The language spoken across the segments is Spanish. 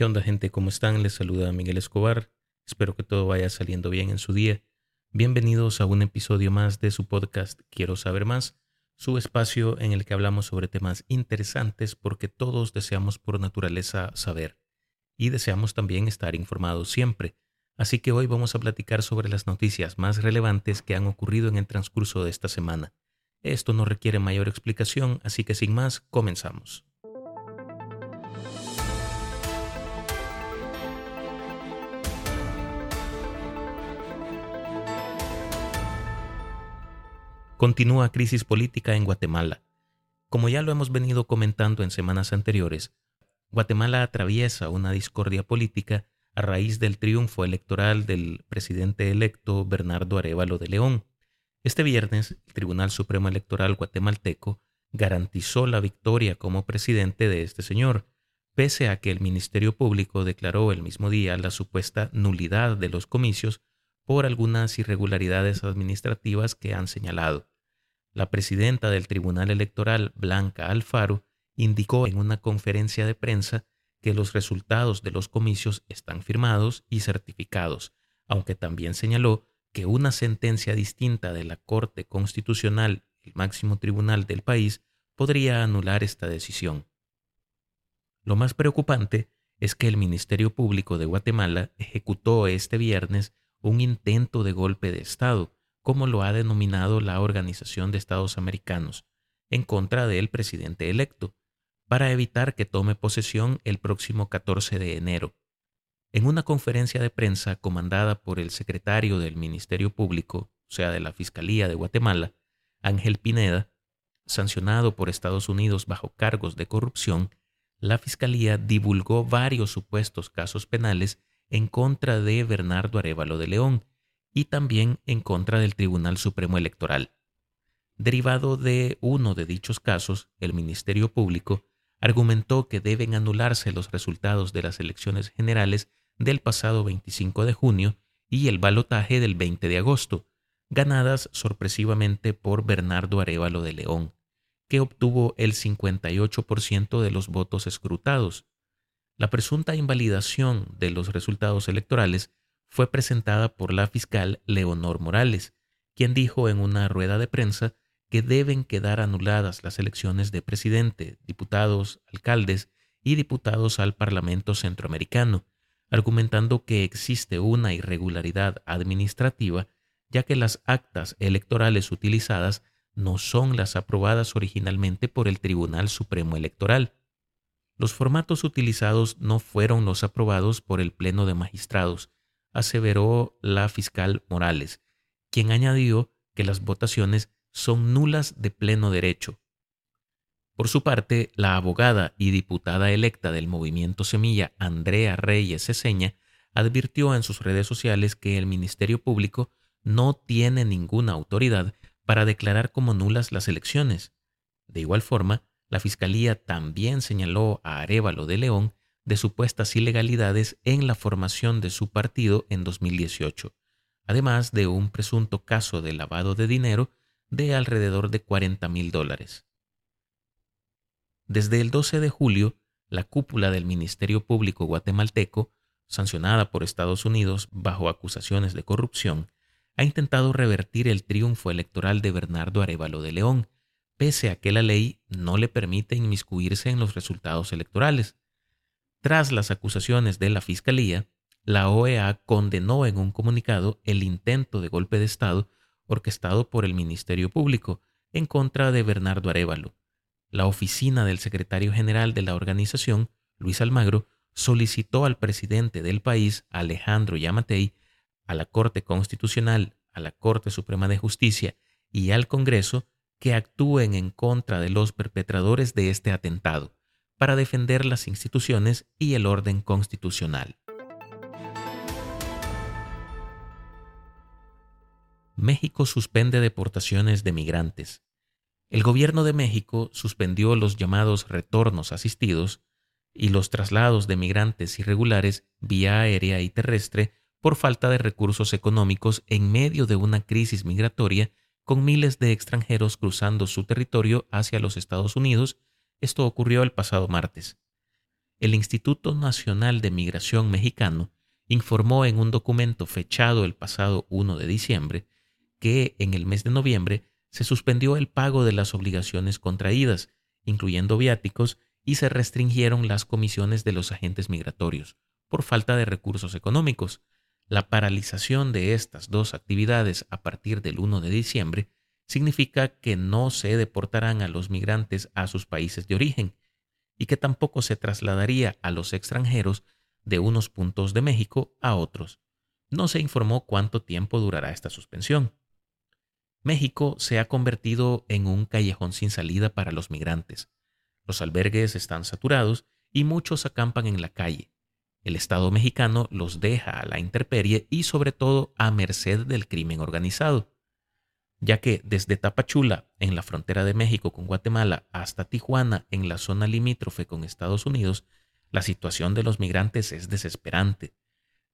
¿Qué onda gente? ¿Cómo están? Les saluda Miguel Escobar. Espero que todo vaya saliendo bien en su día. Bienvenidos a un episodio más de su podcast Quiero saber más, su espacio en el que hablamos sobre temas interesantes porque todos deseamos por naturaleza saber y deseamos también estar informados siempre. Así que hoy vamos a platicar sobre las noticias más relevantes que han ocurrido en el transcurso de esta semana. Esto no requiere mayor explicación, así que sin más, comenzamos. Continúa crisis política en Guatemala. Como ya lo hemos venido comentando en semanas anteriores, Guatemala atraviesa una discordia política a raíz del triunfo electoral del presidente electo Bernardo Arevalo de León. Este viernes, el Tribunal Supremo Electoral guatemalteco garantizó la victoria como presidente de este señor, pese a que el Ministerio Público declaró el mismo día la supuesta nulidad de los comicios por algunas irregularidades administrativas que han señalado. La presidenta del Tribunal Electoral, Blanca Alfaro, indicó en una conferencia de prensa que los resultados de los comicios están firmados y certificados, aunque también señaló que una sentencia distinta de la Corte Constitucional, el máximo tribunal del país, podría anular esta decisión. Lo más preocupante es que el Ministerio Público de Guatemala ejecutó este viernes un intento de golpe de Estado, como lo ha denominado la Organización de Estados Americanos, en contra del presidente electo, para evitar que tome posesión el próximo 14 de enero. En una conferencia de prensa comandada por el secretario del Ministerio Público, o sea, de la Fiscalía de Guatemala, Ángel Pineda, sancionado por Estados Unidos bajo cargos de corrupción, la Fiscalía divulgó varios supuestos casos penales en contra de Bernardo Arevalo de León, y también en contra del Tribunal Supremo Electoral. Derivado de uno de dichos casos, el Ministerio Público argumentó que deben anularse los resultados de las elecciones generales del pasado 25 de junio y el balotaje del 20 de agosto, ganadas sorpresivamente por Bernardo Arevalo de León, que obtuvo el 58% de los votos escrutados. La presunta invalidación de los resultados electorales fue presentada por la fiscal Leonor Morales, quien dijo en una rueda de prensa que deben quedar anuladas las elecciones de presidente, diputados, alcaldes y diputados al Parlamento Centroamericano, argumentando que existe una irregularidad administrativa ya que las actas electorales utilizadas no son las aprobadas originalmente por el Tribunal Supremo Electoral. Los formatos utilizados no fueron los aprobados por el Pleno de Magistrados, aseveró la fiscal Morales, quien añadió que las votaciones son nulas de pleno derecho. Por su parte, la abogada y diputada electa del movimiento Semilla, Andrea Reyes Ceseña, advirtió en sus redes sociales que el Ministerio Público no tiene ninguna autoridad para declarar como nulas las elecciones. De igual forma, la Fiscalía también señaló a Arevalo de León de supuestas ilegalidades en la formación de su partido en 2018, además de un presunto caso de lavado de dinero de alrededor de 40 mil dólares. Desde el 12 de julio, la cúpula del Ministerio Público guatemalteco, sancionada por Estados Unidos bajo acusaciones de corrupción, ha intentado revertir el triunfo electoral de Bernardo Arevalo de León, pese a que la ley no le permite inmiscuirse en los resultados electorales. Tras las acusaciones de la Fiscalía, la OEA condenó en un comunicado el intento de golpe de Estado orquestado por el Ministerio Público en contra de Bernardo Arevalo. La oficina del secretario general de la organización, Luis Almagro, solicitó al presidente del país, Alejandro Yamatei, a la Corte Constitucional, a la Corte Suprema de Justicia y al Congreso que actúen en contra de los perpetradores de este atentado para defender las instituciones y el orden constitucional. México suspende deportaciones de migrantes. El gobierno de México suspendió los llamados retornos asistidos y los traslados de migrantes irregulares vía aérea y terrestre por falta de recursos económicos en medio de una crisis migratoria con miles de extranjeros cruzando su territorio hacia los Estados Unidos esto ocurrió el pasado martes. el Instituto Nacional de Migración mexicano informó en un documento fechado el pasado 1 de diciembre que en el mes de noviembre se suspendió el pago de las obligaciones contraídas, incluyendo viáticos, y se restringieron las comisiones de los agentes migratorios, por falta de recursos económicos. La paralización de estas dos actividades a partir del 1 de diciembre significa que no se deportarán a los migrantes a sus países de origen y que tampoco se trasladaría a los extranjeros de unos puntos de México a otros. No se informó cuánto tiempo durará esta suspensión. México se ha convertido en un callejón sin salida para los migrantes. Los albergues están saturados y muchos acampan en la calle. El Estado mexicano los deja a la intemperie y sobre todo a merced del crimen organizado, ya que desde Tapachula, en la frontera de México con Guatemala, hasta Tijuana, en la zona limítrofe con Estados Unidos, la situación de los migrantes es desesperante.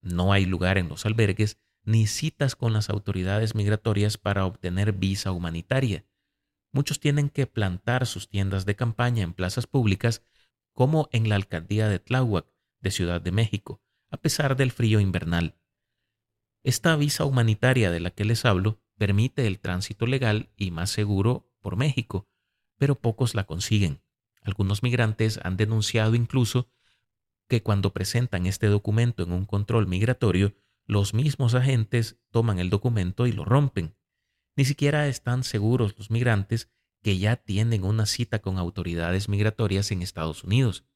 No hay lugar en los albergues ni citas con las autoridades migratorias para obtener visa humanitaria. Muchos tienen que plantar sus tiendas de campaña en plazas públicas, como en la alcaldía de Tláhuac, de Ciudad de México, a pesar del frío invernal. Esta visa humanitaria de la que les hablo permite el tránsito legal y más seguro por México, pero pocos la consiguen. Algunos migrantes han denunciado incluso que cuando presentan este documento en un control migratorio, los mismos agentes toman el documento y lo rompen. Ni siquiera están seguros los migrantes que ya tienen una cita con autoridades migratorias en Estados Unidos.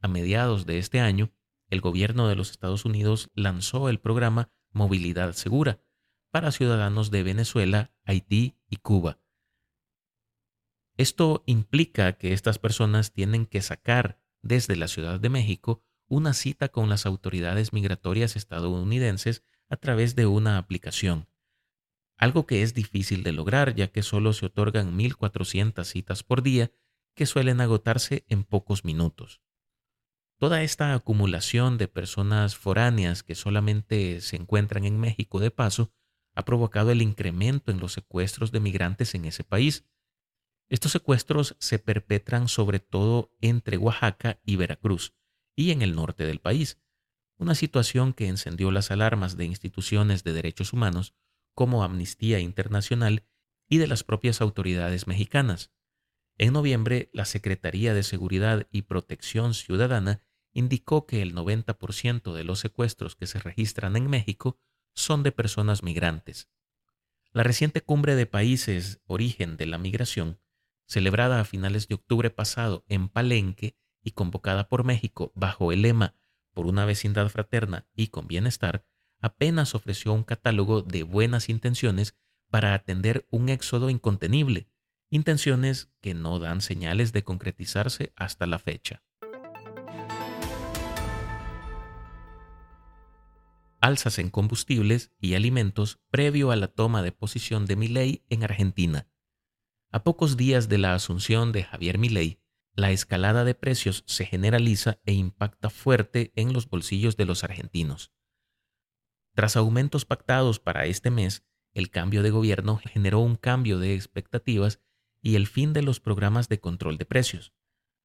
A mediados de este año, el gobierno de los Estados Unidos lanzó el programa Movilidad Segura para ciudadanos de Venezuela, Haití y Cuba. Esto implica que estas personas tienen que sacar desde la Ciudad de México una cita con las autoridades migratorias estadounidenses a través de una aplicación, algo que es difícil de lograr ya que solo se otorgan 1.400 citas por día que suelen agotarse en pocos minutos. Toda esta acumulación de personas foráneas que solamente se encuentran en México de paso ha provocado el incremento en los secuestros de migrantes en ese país. Estos secuestros se perpetran sobre todo entre Oaxaca y Veracruz, y en el norte del país, una situación que encendió las alarmas de instituciones de derechos humanos como Amnistía Internacional y de las propias autoridades mexicanas. En noviembre, la Secretaría de Seguridad y Protección Ciudadana indicó que el 90% de los secuestros que se registran en México son de personas migrantes. La reciente cumbre de países origen de la migración, celebrada a finales de octubre pasado en Palenque, y convocada por México bajo el lema Por una vecindad fraterna y con bienestar, apenas ofreció un catálogo de buenas intenciones para atender un éxodo incontenible, intenciones que no dan señales de concretizarse hasta la fecha. Alzas en combustibles y alimentos previo a la toma de posición de Milei en Argentina. A pocos días de la asunción de Javier Milei, la escalada de precios se generaliza e impacta fuerte en los bolsillos de los argentinos. Tras aumentos pactados para este mes, el cambio de gobierno generó un cambio de expectativas y el fin de los programas de control de precios.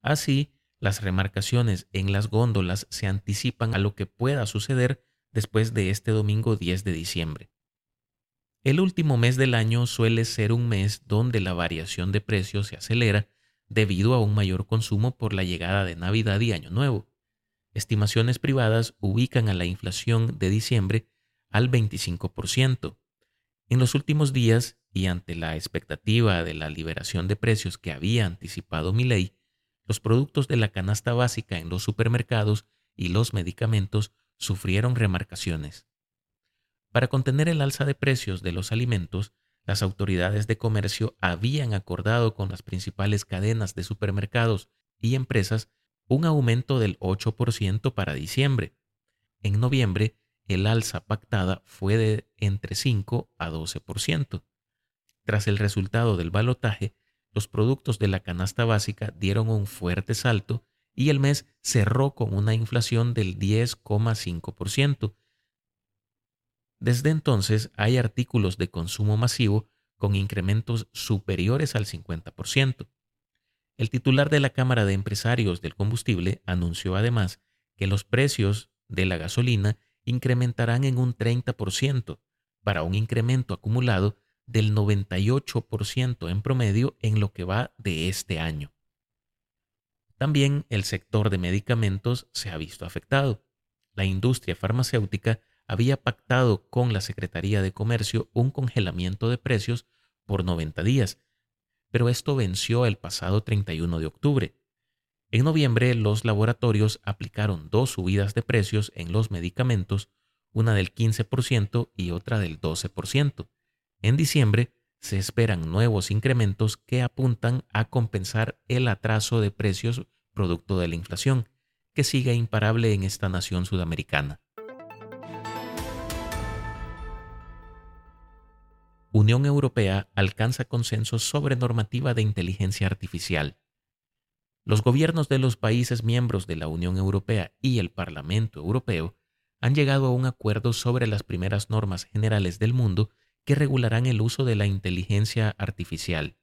Así, las remarcaciones en las góndolas se anticipan a lo que pueda suceder después de este domingo 10 de diciembre. El último mes del año suele ser un mes donde la variación de precios se acelera debido a un mayor consumo por la llegada de Navidad y Año Nuevo. Estimaciones privadas ubican a la inflación de diciembre al 25%. En los últimos días, y ante la expectativa de la liberación de precios que había anticipado mi ley, los productos de la canasta básica en los supermercados y los medicamentos sufrieron remarcaciones. Para contener el alza de precios de los alimentos, las autoridades de comercio habían acordado con las principales cadenas de supermercados y empresas un aumento del 8% para diciembre. En noviembre, el alza pactada fue de entre 5 a 12%. Tras el resultado del balotaje, los productos de la canasta básica dieron un fuerte salto y el mes cerró con una inflación del 10,5%, desde entonces hay artículos de consumo masivo con incrementos superiores al 50%. El titular de la Cámara de Empresarios del Combustible anunció además que los precios de la gasolina incrementarán en un 30%, para un incremento acumulado del 98% en promedio en lo que va de este año. También el sector de medicamentos se ha visto afectado. La industria farmacéutica había pactado con la Secretaría de Comercio un congelamiento de precios por 90 días, pero esto venció el pasado 31 de octubre. En noviembre, los laboratorios aplicaron dos subidas de precios en los medicamentos, una del 15% y otra del 12%. En diciembre, se esperan nuevos incrementos que apuntan a compensar el atraso de precios producto de la inflación, que sigue imparable en esta nación sudamericana. Unión Europea alcanza consenso sobre normativa de inteligencia artificial. Los gobiernos de los países miembros de la Unión Europea y el Parlamento Europeo han llegado a un acuerdo sobre las primeras normas generales del mundo que regularán el uso de la inteligencia artificial.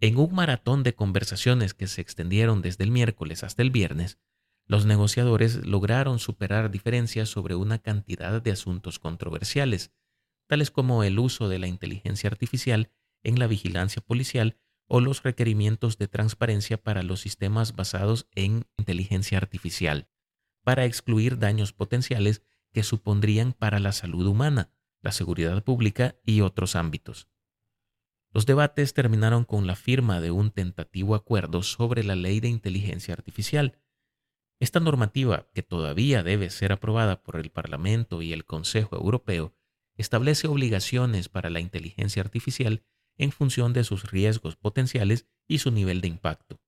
En un maratón de conversaciones que se extendieron desde el miércoles hasta el viernes, los negociadores lograron superar diferencias sobre una cantidad de asuntos controversiales, tales como el uso de la inteligencia artificial en la vigilancia policial o los requerimientos de transparencia para los sistemas basados en inteligencia artificial, para excluir daños potenciales que supondrían para la salud humana, la seguridad pública y otros ámbitos. Los debates terminaron con la firma de un tentativo acuerdo sobre la ley de inteligencia artificial. Esta normativa, que todavía debe ser aprobada por el Parlamento y el Consejo Europeo, establece obligaciones para la inteligencia artificial en función de sus riesgos potenciales y su nivel de impacto.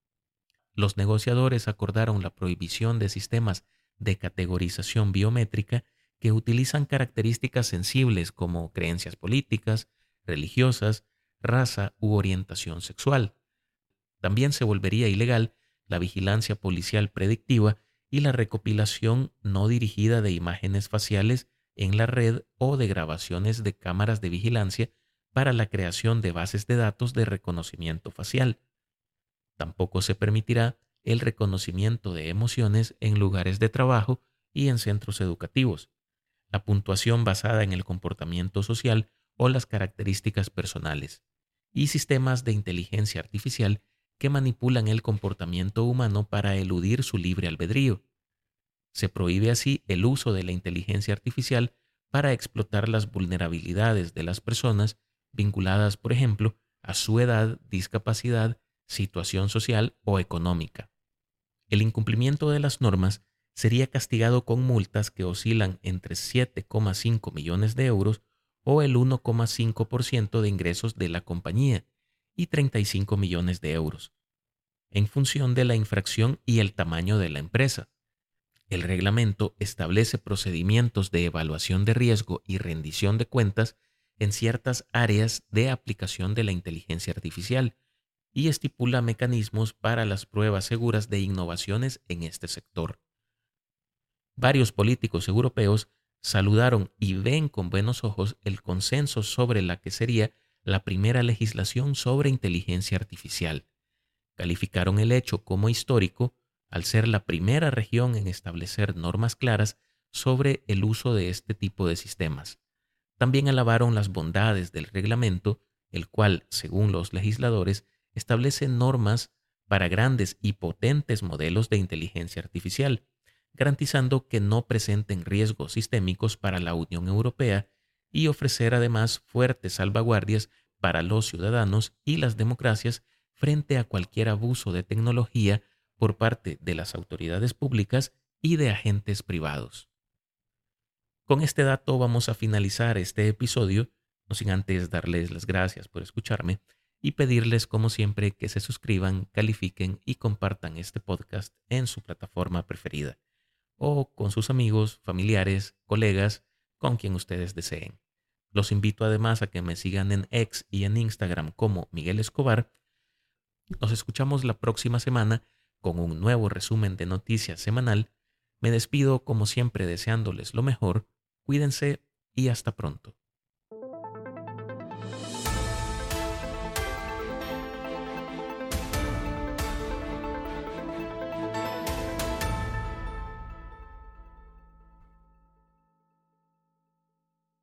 Los negociadores acordaron la prohibición de sistemas de categorización biométrica que utilizan características sensibles como creencias políticas, religiosas, raza u orientación sexual. También se volvería ilegal la vigilancia policial predictiva y la recopilación no dirigida de imágenes faciales en la red o de grabaciones de cámaras de vigilancia para la creación de bases de datos de reconocimiento facial. Tampoco se permitirá el reconocimiento de emociones en lugares de trabajo y en centros educativos, la puntuación basada en el comportamiento social o las características personales, y sistemas de inteligencia artificial que manipulan el comportamiento humano para eludir su libre albedrío. Se prohíbe así el uso de la inteligencia artificial para explotar las vulnerabilidades de las personas vinculadas, por ejemplo, a su edad, discapacidad, situación social o económica. El incumplimiento de las normas sería castigado con multas que oscilan entre 7,5 millones de euros o el 1,5% de ingresos de la compañía y 35 millones de euros, en función de la infracción y el tamaño de la empresa. El reglamento establece procedimientos de evaluación de riesgo y rendición de cuentas en ciertas áreas de aplicación de la inteligencia artificial y estipula mecanismos para las pruebas seguras de innovaciones en este sector. Varios políticos europeos saludaron y ven con buenos ojos el consenso sobre la que sería la primera legislación sobre inteligencia artificial. Calificaron el hecho como histórico al ser la primera región en establecer normas claras sobre el uso de este tipo de sistemas. También alabaron las bondades del reglamento, el cual, según los legisladores, establece normas para grandes y potentes modelos de inteligencia artificial, garantizando que no presenten riesgos sistémicos para la Unión Europea y ofrecer además fuertes salvaguardias para los ciudadanos y las democracias frente a cualquier abuso de tecnología por parte de las autoridades públicas y de agentes privados. Con este dato vamos a finalizar este episodio, no sin antes darles las gracias por escucharme y pedirles como siempre que se suscriban, califiquen y compartan este podcast en su plataforma preferida o con sus amigos, familiares, colegas, con quien ustedes deseen. Los invito además a que me sigan en X y en Instagram como Miguel Escobar. Nos escuchamos la próxima semana con un nuevo resumen de noticias semanal. Me despido como siempre deseándoles lo mejor, cuídense y hasta pronto.